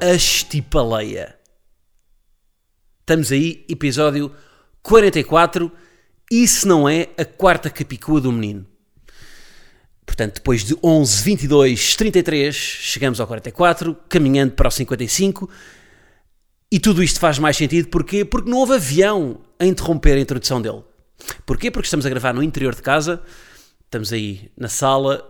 a estipaleia. Estamos aí, episódio 44, e se não é a quarta capicua do menino. Portanto, depois de 11, 22, 33, chegamos ao 44, caminhando para o 55, e tudo isto faz mais sentido, porquê? Porque não houve avião a interromper a introdução dele. Porquê? Porque estamos a gravar no interior de casa, estamos aí na sala,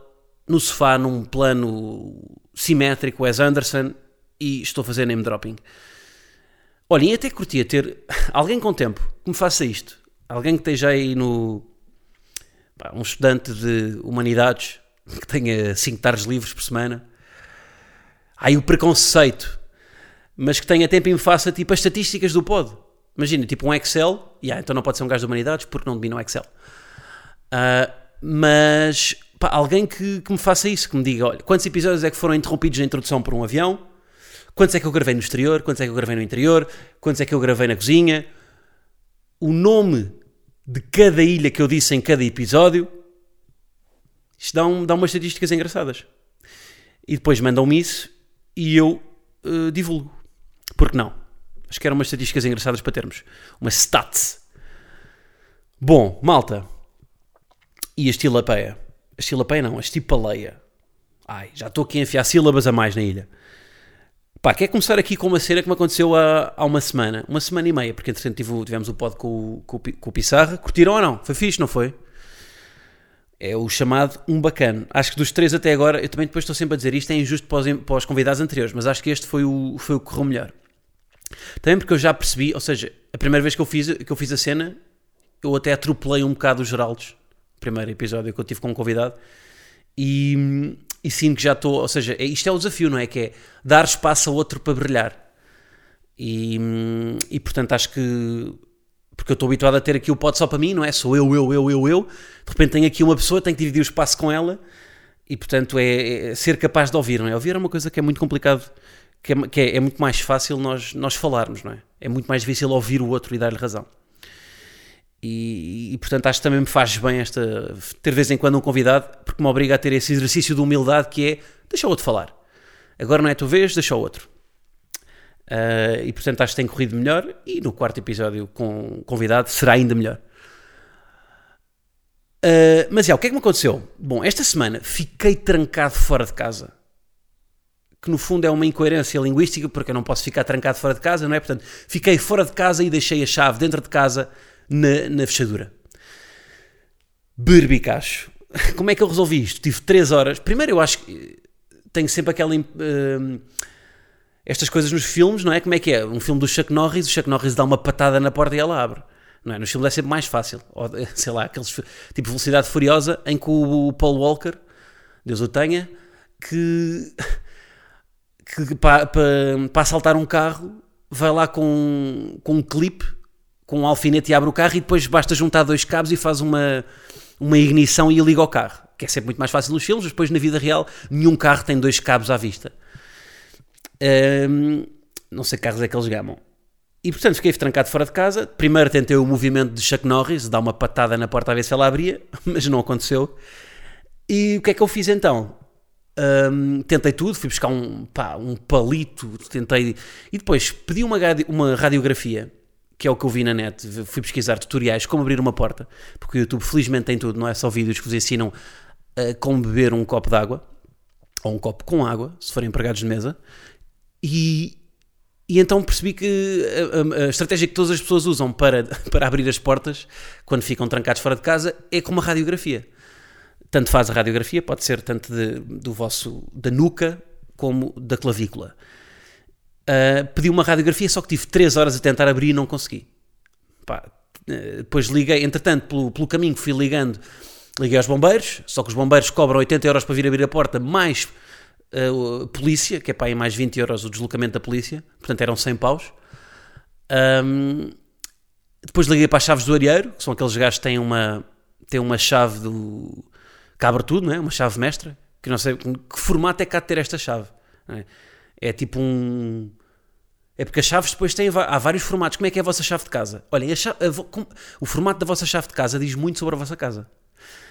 no sofá, num plano simétrico, Wes Anderson, e estou a fazer name dropping. Olhem, até curtia ter alguém com tempo que me faça isto. Alguém que esteja aí no. Pá, um estudante de humanidades que tenha 5 tardes livres por semana. Aí o preconceito, mas que tenha tempo e me faça tipo as estatísticas do pod. Imagina, tipo um Excel, yeah, então não pode ser um gajo de humanidades porque não domina o Excel. Uh, mas pá, alguém que, que, me faça isso, que me diga: olha, quantos episódios é que foram interrompidos na introdução por um avião? Quantos é que eu gravei no exterior? Quantos é que eu gravei no interior? Quantos é que eu gravei na cozinha? O nome de cada ilha que eu disse em cada episódio. Isto dá, um, dá umas estatísticas engraçadas. E depois mandam-me isso e eu uh, divulgo. Porque não? Acho que eram umas estatísticas engraçadas para termos. Uma stats. Bom, malta. E a estilapeia? A estilapeia não, a estipaleia. Ai, já estou aqui a enfiar sílabas a mais na ilha. Pá, quer começar aqui com uma cena que me aconteceu há, há uma semana, uma semana e meia, porque entretanto tivemos o pod com, com, com o Pissarra. Curtiram ou não? Foi fixe, não foi? É o chamado um bacana. Acho que dos três até agora, eu também depois estou sempre a dizer isto, é injusto para os, para os convidados anteriores, mas acho que este foi o, foi o que correu melhor. Também porque eu já percebi, ou seja, a primeira vez que eu fiz, que eu fiz a cena, eu até atropelei um bocado os Geraldos, primeiro episódio que eu tive com um convidado, e, e sinto que já estou, ou seja, é, isto é o desafio, não é? Que é dar espaço a outro para brilhar. E, e portanto acho que porque eu estou habituado a ter aqui o pote só para mim, não é? Sou eu, eu, eu, eu, eu. De repente tenho aqui uma pessoa, tenho que dividir o espaço com ela e portanto é, é ser capaz de ouvir, não é? Ouvir é uma coisa que é muito complicado, que é, que é, é muito mais fácil nós, nós falarmos, não é? É muito mais difícil ouvir o outro e dar-lhe razão. E, e, portanto acho que também me faz bem esta ter de vez em quando um convidado, porque me obriga a ter esse exercício de humildade que é deixa o outro falar. Agora não é a tua vez, deixa o outro. Uh, e portanto acho que tem corrido melhor e no quarto episódio com convidado será ainda melhor. Uh, mas é, o que é que me aconteceu? Bom, esta semana fiquei trancado fora de casa. Que no fundo é uma incoerência linguística, porque eu não posso ficar trancado fora de casa, não é? Portanto, fiquei fora de casa e deixei a chave dentro de casa na, na fechadura. Berbicacho. Como é que eu resolvi isto? Tive 3 horas. Primeiro, eu acho que tenho sempre aquela. Uh, estas coisas nos filmes, não é? Como é que é? Um filme do Chuck Norris, o Chuck Norris dá uma patada na porta e ela abre. Não é? Nos filmes é sempre mais fácil. Ou, sei lá, aqueles tipo Velocidade Furiosa em que o Paul Walker, Deus o tenha, que, que para, para, para assaltar um carro vai lá com, com um clipe com um alfinete e abre o carro e depois basta juntar dois cabos e faz uma, uma ignição e liga o carro. Que é sempre muito mais fácil nos filmes, mas depois na vida real nenhum carro tem dois cabos à vista. Um, não sei que carros é que eles gamam. E portanto fiquei trancado fora de casa. Primeiro tentei o movimento de Chuck Norris, dar uma patada na porta a ver se ela abria, mas não aconteceu. E o que é que eu fiz então? Um, tentei tudo, fui buscar um, pá, um palito, tentei. E depois pedi uma, uma radiografia que é o que eu vi na net, fui pesquisar tutoriais como abrir uma porta, porque o YouTube felizmente tem tudo, não é só vídeos que vos ensinam a como beber um copo de água, ou um copo com água, se forem empregados de mesa, e, e então percebi que a, a, estratégia que todas as pessoas usam para, para abrir as portas, quando ficam trancados fora de casa, é como a radiografia. Tanto faz a radiografia, pode ser tanto de, do vosso, da nuca, como da clavícula uh, pedi uma radiografia, só que tive 3 horas a tentar abrir e não consegui. Pá, uh, depois liguei, entretanto, pelo, pelo caminho fui ligando, liguei aos bombeiros, só que os bombeiros cobram 80 euros para vir abrir a porta, mais uh, polícia, que é para aí mais 20 euros o deslocamento da polícia, portanto eram 100 paus. Um, depois liguei para as chaves do areeiro, que são aqueles gajos que têm uma, têm uma chave do. que abre tudo, não é? Uma chave mestra, que não sei que formato é que há de ter esta chave. É? É? tipo um. É porque as chaves depois têm há vários formatos. Como é que é a vossa chave de casa? Olha, chave, a, o formato da vossa chave de casa diz muito sobre a vossa casa.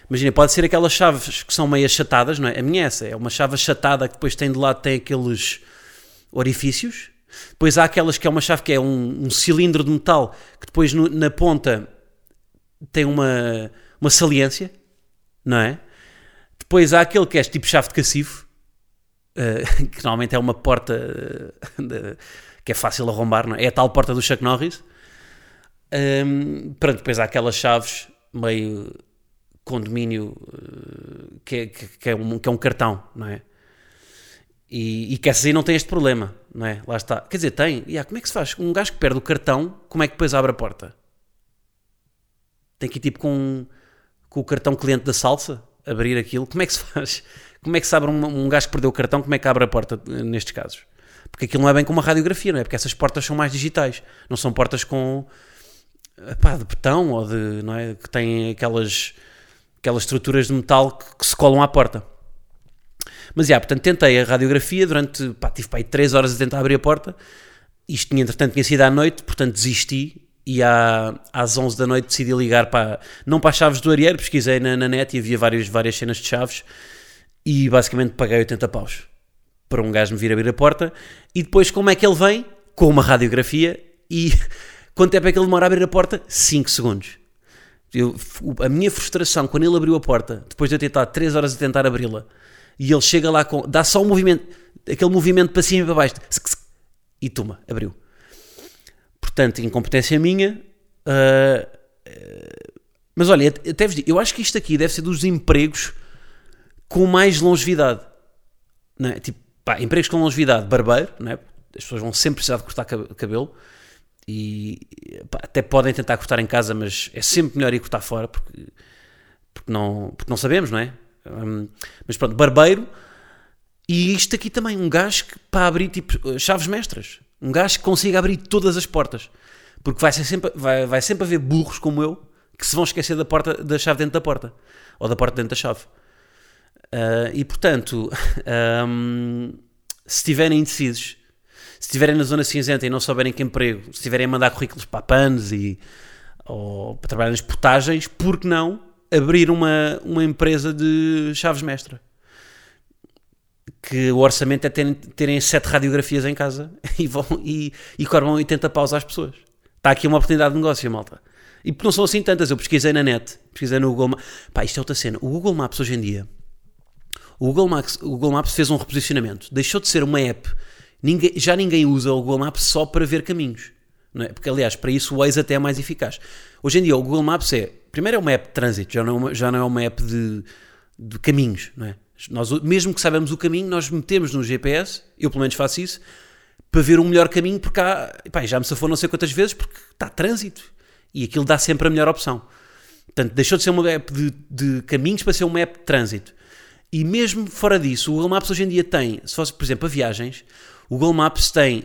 Imagina, pode ser aquelas chaves que são meio achatadas, não é? A minha é essa, é uma chave achatada que depois tem de lado tem aqueles orifícios. Depois há aquelas que é uma chave que é um, um cilindro de metal que depois no, na ponta tem uma, uma saliência, não é? Depois há aquele que é tipo chave de cacifo, uh, que normalmente é uma porta de, que é fácil arrombar, não é? É a tal porta do Chuck Norris. Um, pronto, depois há aquelas chaves meio condomínio uh, que, é, que, é um, que é um cartão, não é? E, e que essas aí não tem este problema, não é? Lá está. Quer dizer, tem. Yeah, como é que se faz? Um gajo que perde o cartão, como é que depois abre a porta? Tem que ir tipo com, com o cartão cliente da salsa, abrir aquilo. Como é que se faz? Como é que se abre um, um gajo que perdeu o cartão, como é que abre a porta eh, nestes casos? Porque aquilo não é bem como uma radiografia, não é? Porque essas portas são mais digitais. Não são portas com. Pá, de betão ou de. Não é? Que têm aquelas aquelas estruturas de metal que, que se colam à porta. Mas, já, portanto, tentei a radiografia durante, pá, tive pá, 3 horas a tentar abrir a porta. Isto, tinha, entretanto, tinha sido à noite, portanto, desisti. E à, às 11 da noite decidi ligar para, não para as chaves do areeiro, pesquisei na, na net e havia várias, várias cenas de chaves. E basicamente paguei 80 paus para um gajo me vir abrir a porta. E depois, como é que ele vem? Com uma radiografia. E quanto tempo é que ele demora a abrir a porta? 5 segundos. Eu, a minha frustração quando ele abriu a porta, depois de eu ter estado 3 horas a tentar abri-la, e ele chega lá com. dá só um movimento, aquele movimento para cima e para baixo, e toma, abriu. Portanto, incompetência minha. Uh, mas olha, até vos digo, eu acho que isto aqui deve ser dos empregos com mais longevidade. Não é? Tipo, pá, empregos com longevidade, barbeiro, não é? as pessoas vão sempre precisar de cortar cabelo e pá, até podem tentar cortar em casa, mas é sempre melhor ir cortar fora porque, porque, não, porque não sabemos, não é? Um, mas pronto, barbeiro e isto aqui também, um gajo que, para abrir tipo chaves mestras, um gajo que consiga abrir todas as portas, porque vai, ser sempre, vai, vai sempre haver burros como eu que se vão esquecer da, porta, da chave dentro da porta ou da porta dentro da chave. Uh, e portanto, um, se estiverem indecisos se estiverem na zona cinzenta e não souberem que emprego, se estiverem a mandar currículos para panos e ou para trabalhar nas portagens, por que não abrir uma, uma empresa de chaves mestra? Que o orçamento é terem, terem sete radiografias em casa e, vão, e, e cobram 80 paus às pessoas. Está aqui uma oportunidade de negócio, malta. E não são assim tantas, eu pesquisei na net, pesquisei no Google Maps. Pá, isto é outra cena. O Google Maps hoje em dia, o Google Maps, o Google Maps fez um reposicionamento. Deixou de ser uma app Ninguém, já ninguém usa o Google Maps só para ver caminhos. É? Porque, aliás, para isso o Waze até é mais eficaz. Hoje em dia, o Google Maps é, primeiro, é uma app de trânsito, já não é uma, já não é uma app de, de caminhos. Não é? nós, mesmo que saibamos o caminho, nós metemos no GPS, eu pelo menos faço isso, para ver um melhor caminho, porque há, pá, já me safou não sei quantas vezes, porque está trânsito. E aquilo dá sempre a melhor opção. Portanto, deixou de ser uma app de, de caminhos para ser uma app de trânsito. E mesmo fora disso, o Google Maps hoje em dia tem, se fosse, por exemplo, a viagens, o Google Maps tem,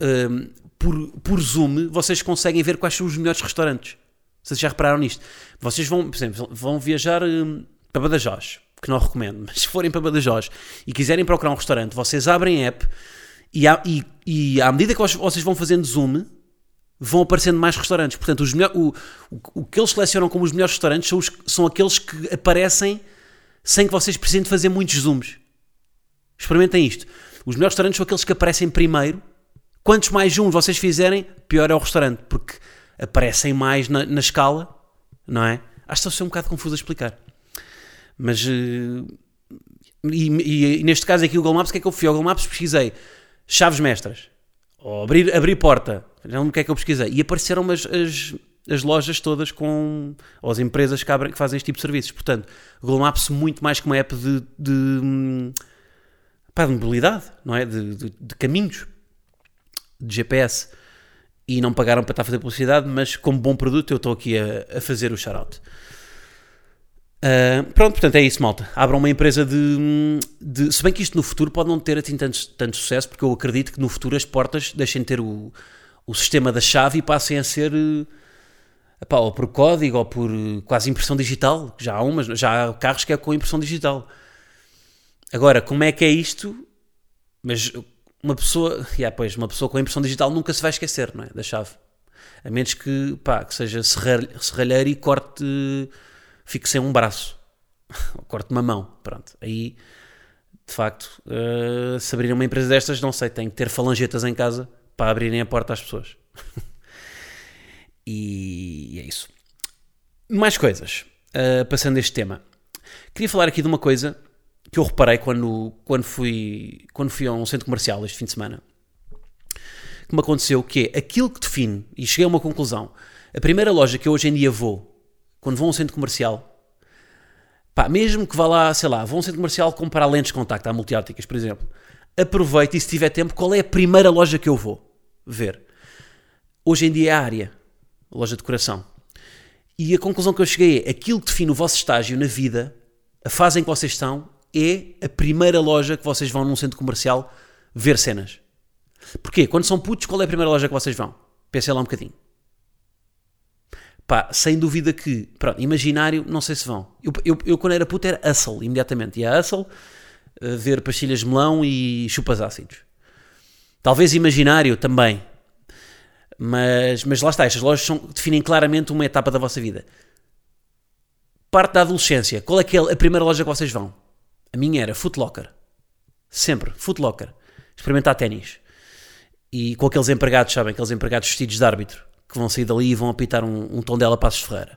um, por, por zoom, vocês conseguem ver quais são os melhores restaurantes. Vocês já repararam nisto? Vocês vão, por exemplo, vão viajar um, para Badajoz, que não recomendo, mas se forem para Badajoz e quiserem procurar um restaurante, vocês abrem a app e, à, e, e à medida que vocês vão fazendo zoom, vão aparecendo mais restaurantes. Portanto, os melhor, o, o, o, que eles selecionam como os melhores restaurantes são, os, são aqueles que aparecem sem que vocês precisem de fazer muitos zooms. Experimentem isto. Os melhores restaurantes são aqueles que aparecem primeiro. Quantos mais zooms vocês fizerem, pior é o restaurante, porque aparecem mais na, na escala, não é? Acho que estou a um bocado confuso a explicar. Mas. Uh, e, e, e, neste caso aqui o Google Maps, o que é que eu fui? Ao Google Maps pesquisei chaves mestras, ou abrir, abrir porta, não o que é que eu pesquisei, e apareceram as, as, as lojas todas com, ou as empresas que, abrem, que fazem este tipo de serviços. Portanto, Google Maps muito mais que uma app de, de pá, de mobilidade, não é? De, de, de, caminhos, de GPS. E não pagaram para estar a fazer publicidade, mas como bom produto eu estou aqui a, a fazer o shout-out. Uh, pronto, portanto é isso, malta. Abram uma empresa de, de, Se bem que isto no futuro pode não ter assim tanto, tanto sucesso, porque eu acredito que no futuro as portas deixem de ter o, o sistema da chave e passem a ser uh, epá, ou por código ou por uh, quase impressão digital. Já há, umas, já há carros que é com impressão digital. Agora, como é que é isto? Mas uma pessoa, yeah, pois, uma pessoa com impressão digital nunca se vai esquecer não é? da chave. A menos que, pá, que seja serralheiro e corte fico sem um braço, ou corto uma mão, pronto. Aí, de facto, uh, se abrirem uma empresa destas, não sei, tem que ter falangetas em casa para abrirem a porta às pessoas. e é isso. Mais coisas, uh, passando este tema. Queria falar aqui de uma coisa que eu reparei quando, quando, fui, quando fui a um centro comercial este fim de semana. Que me aconteceu que é aquilo que define, e cheguei a uma conclusão. A primeira loja que eu hoje em dia vou quando vão a um centro comercial, pá, mesmo que vá lá, sei lá, vão a um centro comercial comprar lentes de contacto, à multióticas, por exemplo, aproveite e se tiver tempo, qual é a primeira loja que eu vou ver? Hoje em dia é a área, loja de coração. E a conclusão que eu cheguei é, aquilo que define o vosso estágio na vida, a fase em que vocês estão, é a primeira loja que vocês vão num centro comercial ver cenas. Porquê? Quando são putos, qual é a primeira loja que vocês vão? Pensei lá um bocadinho. Pá, sem dúvida que, pronto, imaginário, não sei se vão. Eu, eu, eu quando era puto era Hustle, imediatamente. Ia a Hustle, uh, ver pastilhas de melão e chupas ácidos. Talvez imaginário também. Mas, mas lá está, estas lojas são, definem claramente uma etapa da vossa vida. Parte da adolescência, qual é, que é a primeira loja que vocês vão? A minha era Footlocker. Sempre, Footlocker. Experimentar ténis. E com aqueles empregados, sabem? Aqueles empregados vestidos de árbitro que vão sair dali e vão apitar um, um tom dela Passos Ferreira.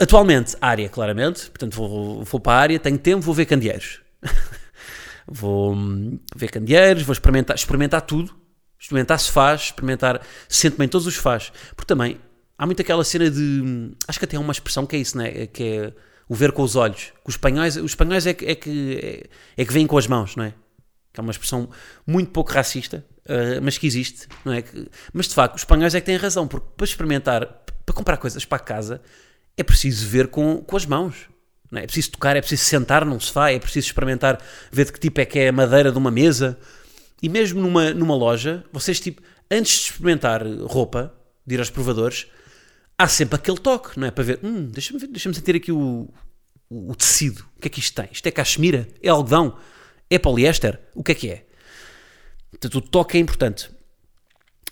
Atualmente, área, claramente. Portanto, vou, vou para a área, tenho tempo, vou ver candeeiros. vou hum, ver candeeiros, vou experimentar, experimentar tudo. Experimentar se faz, experimentar se sente bem todos os faz. Porque também há muito aquela cena de. Acho que até há uma expressão que é isso, né? Que é o ver com os olhos. Os espanhóis, os espanhóis é que, é que, é, é que vêm com as mãos, não é? Que é uma expressão muito pouco racista, uh, mas que existe, não é? Mas de facto, os espanhóis é que têm razão, porque para experimentar, para comprar coisas para casa, é preciso ver com, com as mãos. Não é? é preciso tocar, é preciso sentar num sofá, é preciso experimentar, ver de que tipo é que é a madeira de uma mesa. E mesmo numa, numa loja, vocês, tipo, antes de experimentar roupa, de ir aos provadores, há sempre aquele toque, não é? Para ver, hum, deixa-me deixa sentir aqui o, o, o, tecido. O que é que isto tem? Isto é cachemira? É algodão? É poliéster? O que é que é? Portanto, o toque é importante.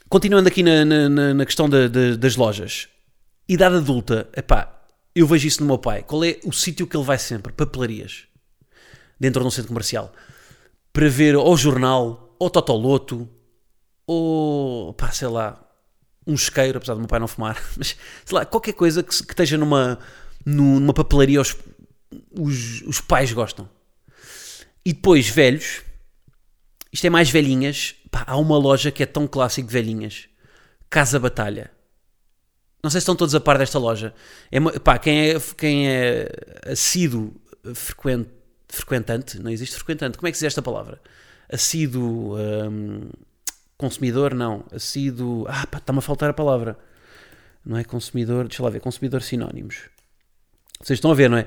Continuando aqui na, na, na questão das lojas. Idade adulta, epá, eu vejo isso no meu pai. Qual é o sítio que ele vai sempre? Papelarias. Dentro de um centro comercial. Para ver ou jornal, ou Totoloto, ou, pá, sei lá, um isqueiro, apesar do meu pai não fumar, mas, sei lá, qualquer coisa que, que esteja numa, numa papelaria os, os, os pais gostam. E depois, velhos, isto é mais velhinhas. Pá, há uma loja que é tão clássico de velhinhas. Casa Batalha. Não sei se estão todos a par desta loja. É, pá, quem é, quem é assíduo frequent, frequentante, não existe frequentante, como é que se diz esta palavra? Assíduo hum, consumidor, não. Assíduo. Ah, pá, está-me a faltar a palavra. Não é consumidor, deixa lá ver, consumidor sinónimos. Vocês estão a ver, não é?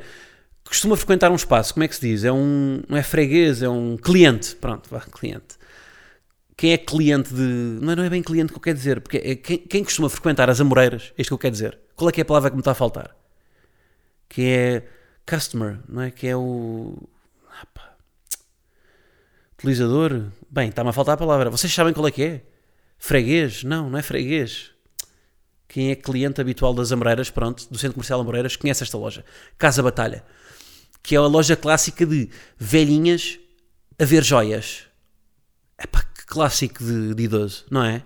costuma frequentar um espaço, como é que se diz? É um, não é freguês, é um cliente. Pronto, vá, cliente. Quem é cliente de. Não é, não é bem cliente que eu quero dizer, porque é quem, quem costuma frequentar as Amoreiras, é isto que eu quero dizer. Qual é que é a palavra que me está a faltar? Que é customer, não é? Que é o. Ah, utilizador. Bem, está-me a faltar a palavra. Vocês sabem qual é que é? Freguês? Não, não é freguês quem é cliente habitual das Amoreiras, pronto, do Centro Comercial Amoreiras, conhece esta loja. Casa Batalha que é a loja clássica de velhinhas a ver joias. É pá, que clássico de, de idoso, não é?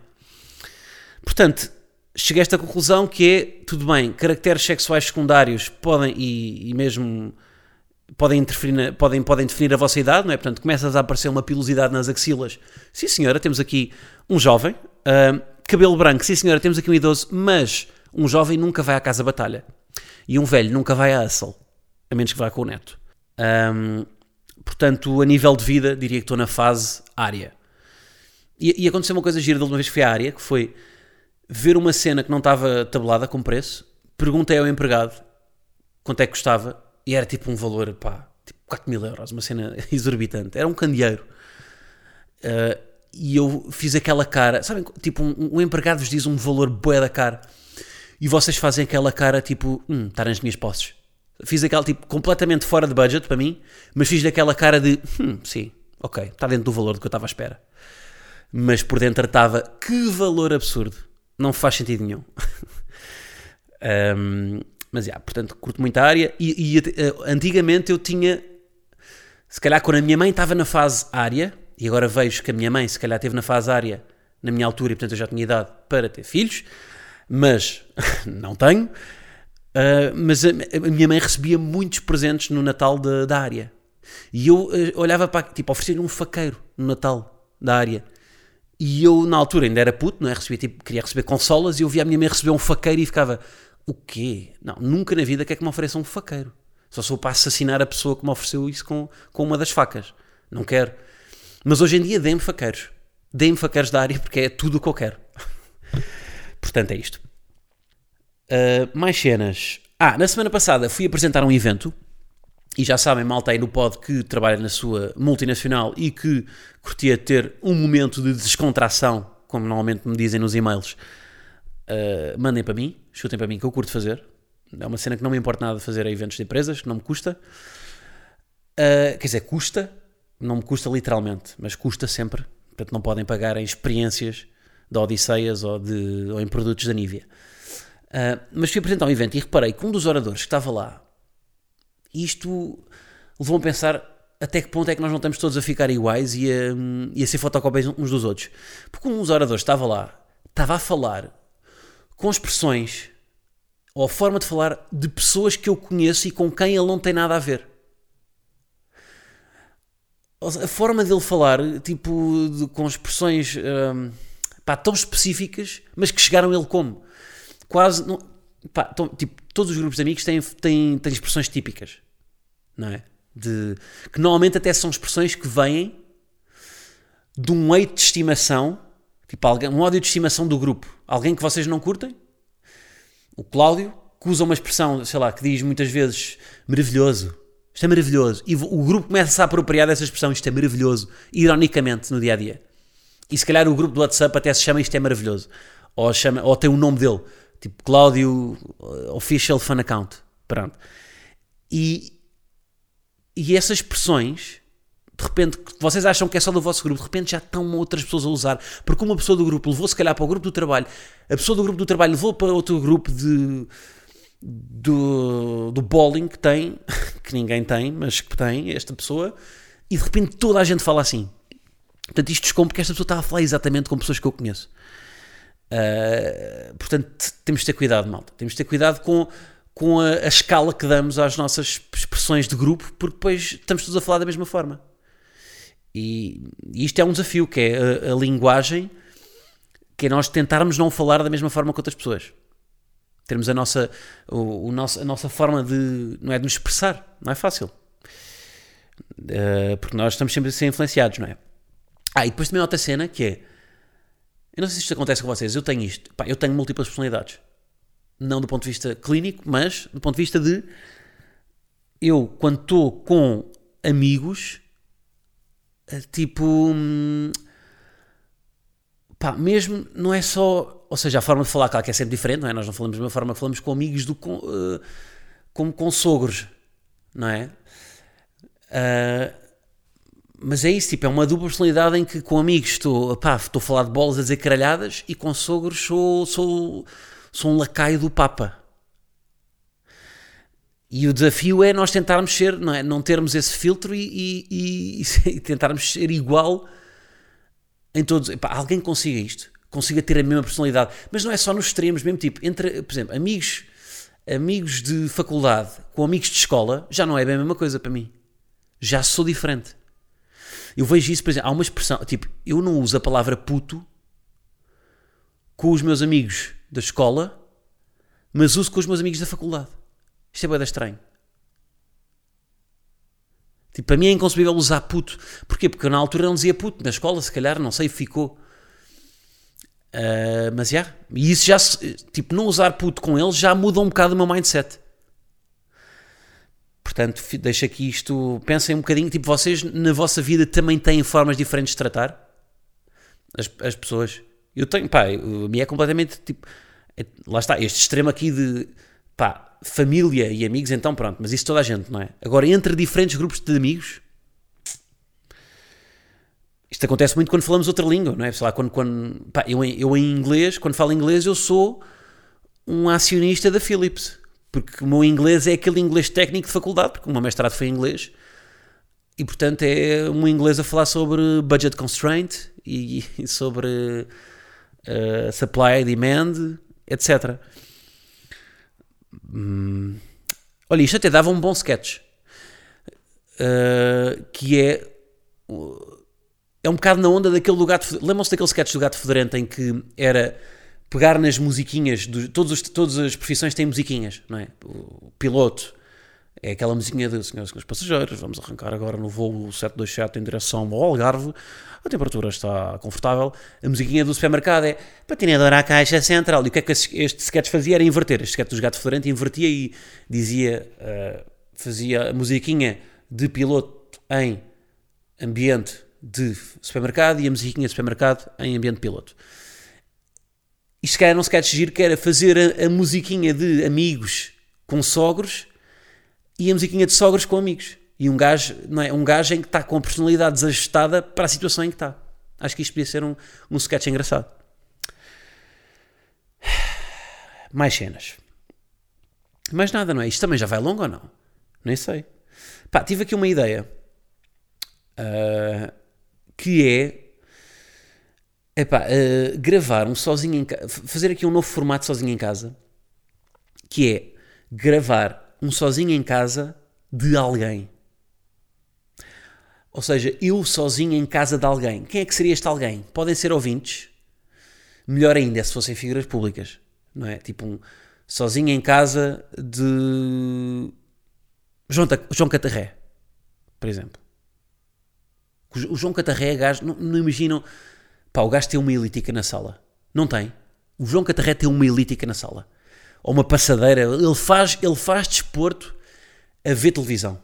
Portanto, cheguei a esta conclusão que é, tudo bem, caracteres sexuais secundários podem, e, e mesmo podem, interferir podem, podem definir a vossa idade, não é? Portanto, começas a aparecer uma pilosidade nas axilas. Sim, senhora, temos aqui um jovem. Uh, cabelo branco, sim, senhora, temos aqui um idoso. Mas um jovem nunca vai à casa batalha. E um velho nunca vai à Hustle a menos que vá com o neto. Um, portanto, a nível de vida, diria que estou na fase área. E, e aconteceu uma coisa gira da última vez que fui à área, que foi ver uma cena que não estava tabelada com preço, perguntei ao empregado, quanto é que custava e era tipo um valor, pá, tipo 4 mil euros, uma cena exorbitante. Era um candeeiro. Uh, e eu fiz aquela cara, sabem, tipo, um, um empregado vos diz um valor bué da cara e vocês fazem aquela cara tipo, hum, está nas minhas posses. Fiz aquela tipo completamente fora de budget para mim, mas fiz daquela cara de, hum, sim, ok, está dentro do valor do que eu estava à espera. Mas por dentro estava, que valor absurdo. Não faz sentido nenhum. um, mas, já, portanto, curto muito a área. E, e uh, antigamente eu tinha, se calhar quando a minha mãe estava na fase área, e agora vejo que a minha mãe se calhar esteve na fase área na minha altura e portanto eu já tinha idade para ter filhos, mas não tenho. Uh, mas a, a, minha mãe recebia muitos presentes no Natal de, da área. E eu uh, olhava para, tipo, oferecia-lhe um faqueiro no Natal da área. E eu, na altura, ainda era puto, não é? Recebia, tipo, queria receber consolas e eu via a minha mãe receber um faqueiro e ficava, o quê? Não, nunca na vida quer que me ofereça um faqueiro. Só sou para assassinar a pessoa que me ofereceu isso com, com uma das facas. Não quero. Mas hoje em dia dê-me faqueiros. Dê-me faqueiros da área porque é tudo o que eu quero. Portanto, é isto. Uh, mais cenas. Ah, na semana passada fui apresentar um evento. E já sabem, malta aí no pod que trabalha na sua multinacional e que curtia ter um momento de descontração, como normalmente me dizem nos e-mails. Uh, mandem para mim, chutem para mim que eu curto fazer. É uma cena que não me importa nada fazer a eventos de empresas, que não me custa. Uh, quer dizer, custa, não me custa literalmente, mas custa sempre. Portanto, não podem pagar em experiências de Odisseias ou, de, ou em produtos da Nívia. Uh, mas fui apresentar um evento e reparei que um dos oradores que estava lá, isto levou-me a pensar até que ponto é que nós não estamos todos a ficar iguais e a, e a ser fotocópias uns dos outros. Porque um dos oradores estava lá, estava a falar com expressões ou a forma de falar de pessoas que eu conheço e com quem ele não tem nada a ver a forma dele falar, tipo, de, com expressões um, pá, tão específicas, mas que chegaram ele como? Quase, não, pá, tão, tipo, todos os grupos de amigos têm, têm, têm expressões típicas, não é? De, que normalmente até são expressões que vêm de um eito de estimação, tipo alguém, um ódio de estimação do grupo, alguém que vocês não curtem, o Cláudio, que usa uma expressão, sei lá, que diz muitas vezes maravilhoso, isto é maravilhoso. E o grupo começa a apropriar dessa expressão, isto é maravilhoso, ironicamente, no dia a dia. E se calhar o grupo do WhatsApp até se chama Isto é Maravilhoso. Ou, chama, ou tem o nome dele, tipo Cláudio uh, Official Fan Account. Pronto. E, e essas expressões, de repente, vocês acham que é só do vosso grupo, de repente já estão outras pessoas a usar. Porque uma pessoa do grupo levou, se calhar, para o grupo do trabalho, a pessoa do grupo do trabalho levou para outro grupo de do, do bowling que tem, que ninguém tem, mas que tem esta pessoa, e de repente toda a gente fala assim. Portanto, isto descompre porque esta pessoa está a falar exatamente com pessoas que eu conheço. Uh, portanto, temos de ter cuidado, malta. Temos de ter cuidado com, com a, a, escala que damos às nossas expressões de grupo, porque depois estamos todos a falar da mesma forma. E, e isto é um desafio, que é a, a linguagem, que é nós tentarmos não falar da mesma forma que outras pessoas termos a nossa, o, o nosso, a nossa forma de, não é, de nos expressar. Não é fácil. Uh, porque nós estamos sempre a ser influenciados, não é? Ah, e depois também outra cena que é. Eu não sei se isto acontece com vocês, eu tenho isto. Pá, eu tenho múltiplas personalidades. Não do ponto de vista clínico, mas do ponto de vista de. Eu, quando estou com amigos, tipo. Hum, pá, mesmo não é só ou seja, a forma de falar, claro que é sempre diferente, não é? Nós não falamos da mesma forma que falamos com amigos do com, uh, como com sogros, não é? Uh, mas é isso, tipo, é uma dupla personalidade em que com amigos estou, pá, estou a falar de bolas a dizer caralhadas e com sogros sou, sou, sou um lacaio do Papa. E o desafio é nós tentarmos ser, não é? Não termos esse filtro e, e, e, e tentarmos ser igual em todos. Epá, alguém consiga isto? consiga ter a mesma personalidade. Mas não é só nos extremos, mesmo tipo, entre, por exemplo, amigos, amigos de faculdade com amigos de escola, já não é bem a mesma coisa para mim. Já sou diferente. Eu vejo isso, por exemplo, há uma expressão, tipo, eu não uso a palavra puto com os meus amigos da escola, mas uso com os meus amigos da faculdade. Isto é bem estranho. Tipo, para mim é inconcebível usar puto. Porquê? Porque eu na altura não dizia puto. Na escola, se calhar, não sei, ficou. Uh, mas já, yeah, e isso já, tipo, não usar puto com eles já muda um bocado o meu mindset. Portanto, deixo aqui isto. Pensem um bocadinho. Tipo, vocês na vossa vida também têm formas diferentes de tratar as, as pessoas. Eu tenho, pá, minha é completamente tipo. é- lá está, este extremo aqui de pá, família e amigos, então pronto, mas isso toda a gente, não é? Agora, entre diferentes grupos de amigos, isto acontece muito quando falamos outra língua, não é? Sei lá, quando, quando pá, eu, eu em inglês, quando falo inglês, eu sou um acionista da Philips, porque o meu inglês é aquele inglês técnico de faculdade, porque o meu mestrado foi em inglês, e portanto é um inglês a falar sobre budget constraint e, e sobre eh, supply e demand, etc. Hum, olha, isto até dava um bom sketch, eh, que é é um bocado na onda daquele do gato. Lembram-se daquele sketch do gato fedorento em que era pegar nas musiquinhas, dos, todos os, todas as profissões têm musiquinhas, não é? O piloto é aquela musiquinha de senhoras e senhores passageiros, vamos arrancar agora no voo 727 em direção ao Algarve, a temperatura está confortável. A musiquinha do supermercado é patinadora à caixa central. E o que é que este sketch fazia? Era inverter. Este sketch dos gatos fedorento invertia e dizia, ah, fazia a musiquinha de piloto em ambiente de supermercado e a musiquinha de supermercado em ambiente piloto. Isto se calhar não se quer giro, que era fazer a, a musiquinha de amigos com sogros e a musiquinha de sogros com amigos. E um gajo, não é? um gajo em que está com a personalidade desajustada para a situação em que está. Acho que isto podia ser um, um sketch engraçado. Mais cenas. Mais nada, não é? Isto também já vai longo ou não? Nem sei. Pá, tive aqui uma ideia. Uh, que é epá, uh, gravar um sozinho em casa, fazer aqui um novo formato sozinho em casa, que é gravar um sozinho em casa de alguém. Ou seja, eu sozinho em casa de alguém. Quem é que seria este alguém? Podem ser ouvintes. Melhor ainda é se fossem figuras públicas, não é? Tipo um sozinho em casa de João, João Catarré, por exemplo. O João Catarré é gajo, não, não imaginam. Pá, o gajo tem uma elítica na sala. Não tem. O João Catarré tem uma elítica na sala. Ou uma passadeira. Ele faz, ele faz desporto a ver televisão.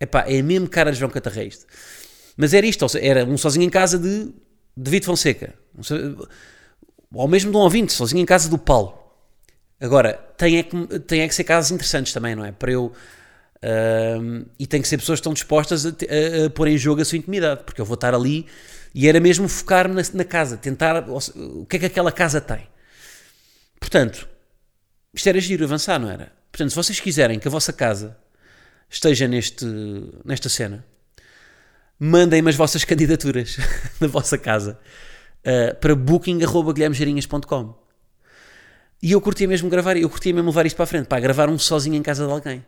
Epá, é mesmo cara de João Catarré isto. Mas era isto, era um sozinho em casa de David Fonseca. Ou mesmo de um ouvinte, sozinho em casa do Paulo. Agora, tem é que, tem é que ser casas interessantes também, não é? Para eu. ahm, e tem que ser pessoas que estão dispostas a, a- a pôr em jogo a sua intimidade, porque eu vou estar ali e era mesmo focar-me na, na casa, tentar o que é que aquela casa tem. Portanto, isto era giro, avançar, não era? Portanto, se vocês quiserem que a vossa casa esteja neste, nesta cena, mandem-me as vossas candidaturas na vossa casa uh, para booking.guilhermegeirinhas.com e eu curtia mesmo gravar, eu curtia mesmo levar isto para a frente, para gravar um sozinho em casa de alguém.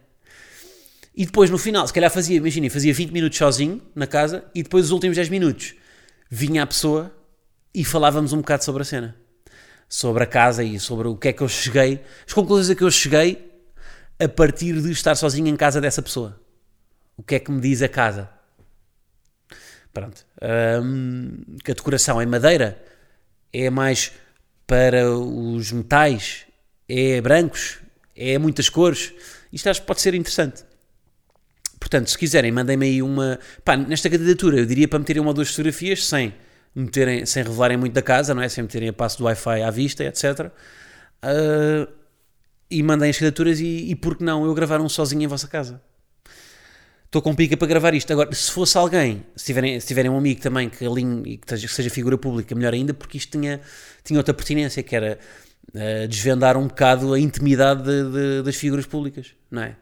E depois no final, se calhar fazia, imaginem, fazia 20 minutos sozinho na casa e depois os últimos 10 minutos vinha a pessoa e falávamos um bocado sobre a cena. Sobre a casa e sobre o que é que eu cheguei, as conclusões a que eu cheguei a partir de estar sozinho em casa dessa pessoa. O que é que me diz a casa? Pronto. Hum, que a decoração é madeira, é mais para os metais, é brancos, é muitas cores. Isto acho que pode ser interessante. Portanto, se quiserem, mandem-me aí uma. Pá, nesta candidatura, eu diria para meterem uma ou duas fotografias sem, meterem, sem revelarem muito da casa, não é? Sem meterem a passo do Wi-Fi à vista, etc. Ah, e mandem as candidaturas e, e por que não eu gravar um sozinho em vossa casa? Estou com pica para gravar isto. Agora, se fosse alguém, se tiverem, se tiverem um amigo também que alinhe e que, seja figura pública, melhor ainda, porque isto tinha, tinha outra pertinência, que era ah, desvendar um bocado a intimidade de- de- das figuras públicas, não é?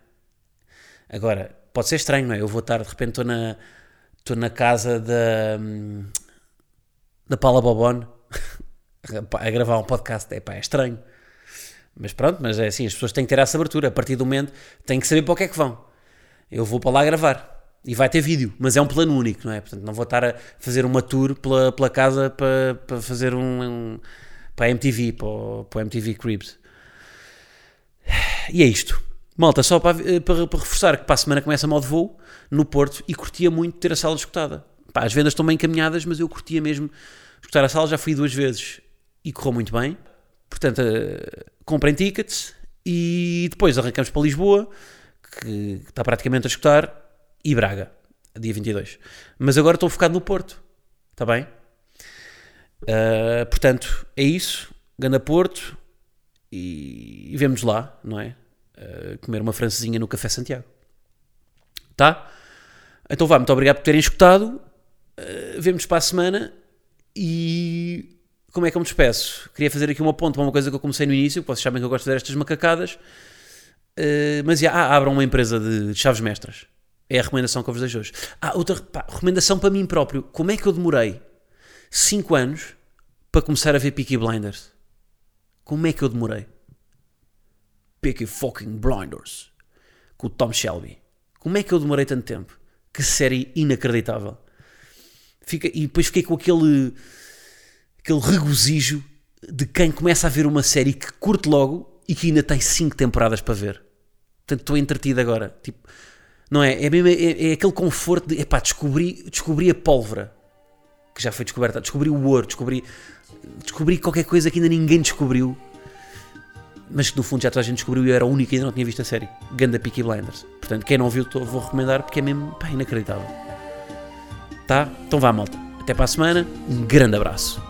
Agora, pode ser estranho, não é? Eu vou estar, de repente, estou na, estou na casa da, hum, da Paula Bobone a gravar um podcast. É pá, é estranho. Mas pronto, mas é assim, as pessoas têm que ter essa abertura. A partir do momento, têm que saber para o que é que vão. Eu vou para lá gravar. E vai ter vídeo, mas é um plano único, não é? Portanto, não vou estar a fazer uma tour pela, pela casa para, para fazer um, um- para a MTV, para o, para o MTV Cribs. E é isto. Malta, só para, para, para reforçar que para a semana começa modo voo no Porto e curtia muito ter a sala escutada. Pá, as vendas estão bem encaminhadas, mas eu curtia mesmo escutar a sala. Já fui duas vezes e correu muito bem. Portanto, eh, comprem tickets e depois arrancamos para Lisboa que está praticamente a escutar, e Braga, dia 22. Mas agora estou focado no Porto, está bem? Uh, portanto, é isso. Ganda Porto e, e vemos lá, não é? Uh, comer uma francesinha no Café Santiago. Tá? Então vá, muito obrigado por terem escutado. Uh, vemos para a semana e como é que eu me despeço? Queria fazer aqui uma ponte para uma coisa que eu comecei no início, vocês sabem que eu gosto de fazer estas macacadas, uh, mas já, ah, abram uma empresa de chaves mestras. É a recomendação que eu vos deixo hoje. Ah, outra pá, recomendação para mim próprio. Como é que eu demorei 5 anos para começar a ver Peaky Blinders? Como é que eu demorei? Peaky fucking Blinders. Com o Tom Shelby. Como é que eu demorei tanto tempo? Que série inacreditável. Fica, e depois fiquei com aquele, aquele regozijo de quem começa a ver uma série que curte logo e que ainda tem 5 temporadas para ver. Portanto, estou entretido agora. Tipo, não é? É, mesmo, é, é aquele conforto de, epá, descobri, descobri a pólvora que já foi descoberta, descobri o ouro, descobri, descobri qualquer coisa que ainda ninguém descobriu, mas que no fundo já toda a gente descobriu e eu era o único que ainda não tinha visto a série. Ganda Peaky Blinders. Portanto, quem não viu, vou recomendar porque é mesmo pá, inacreditável. Tá? Então vá, malta. Até para a semana. Um grande abraço.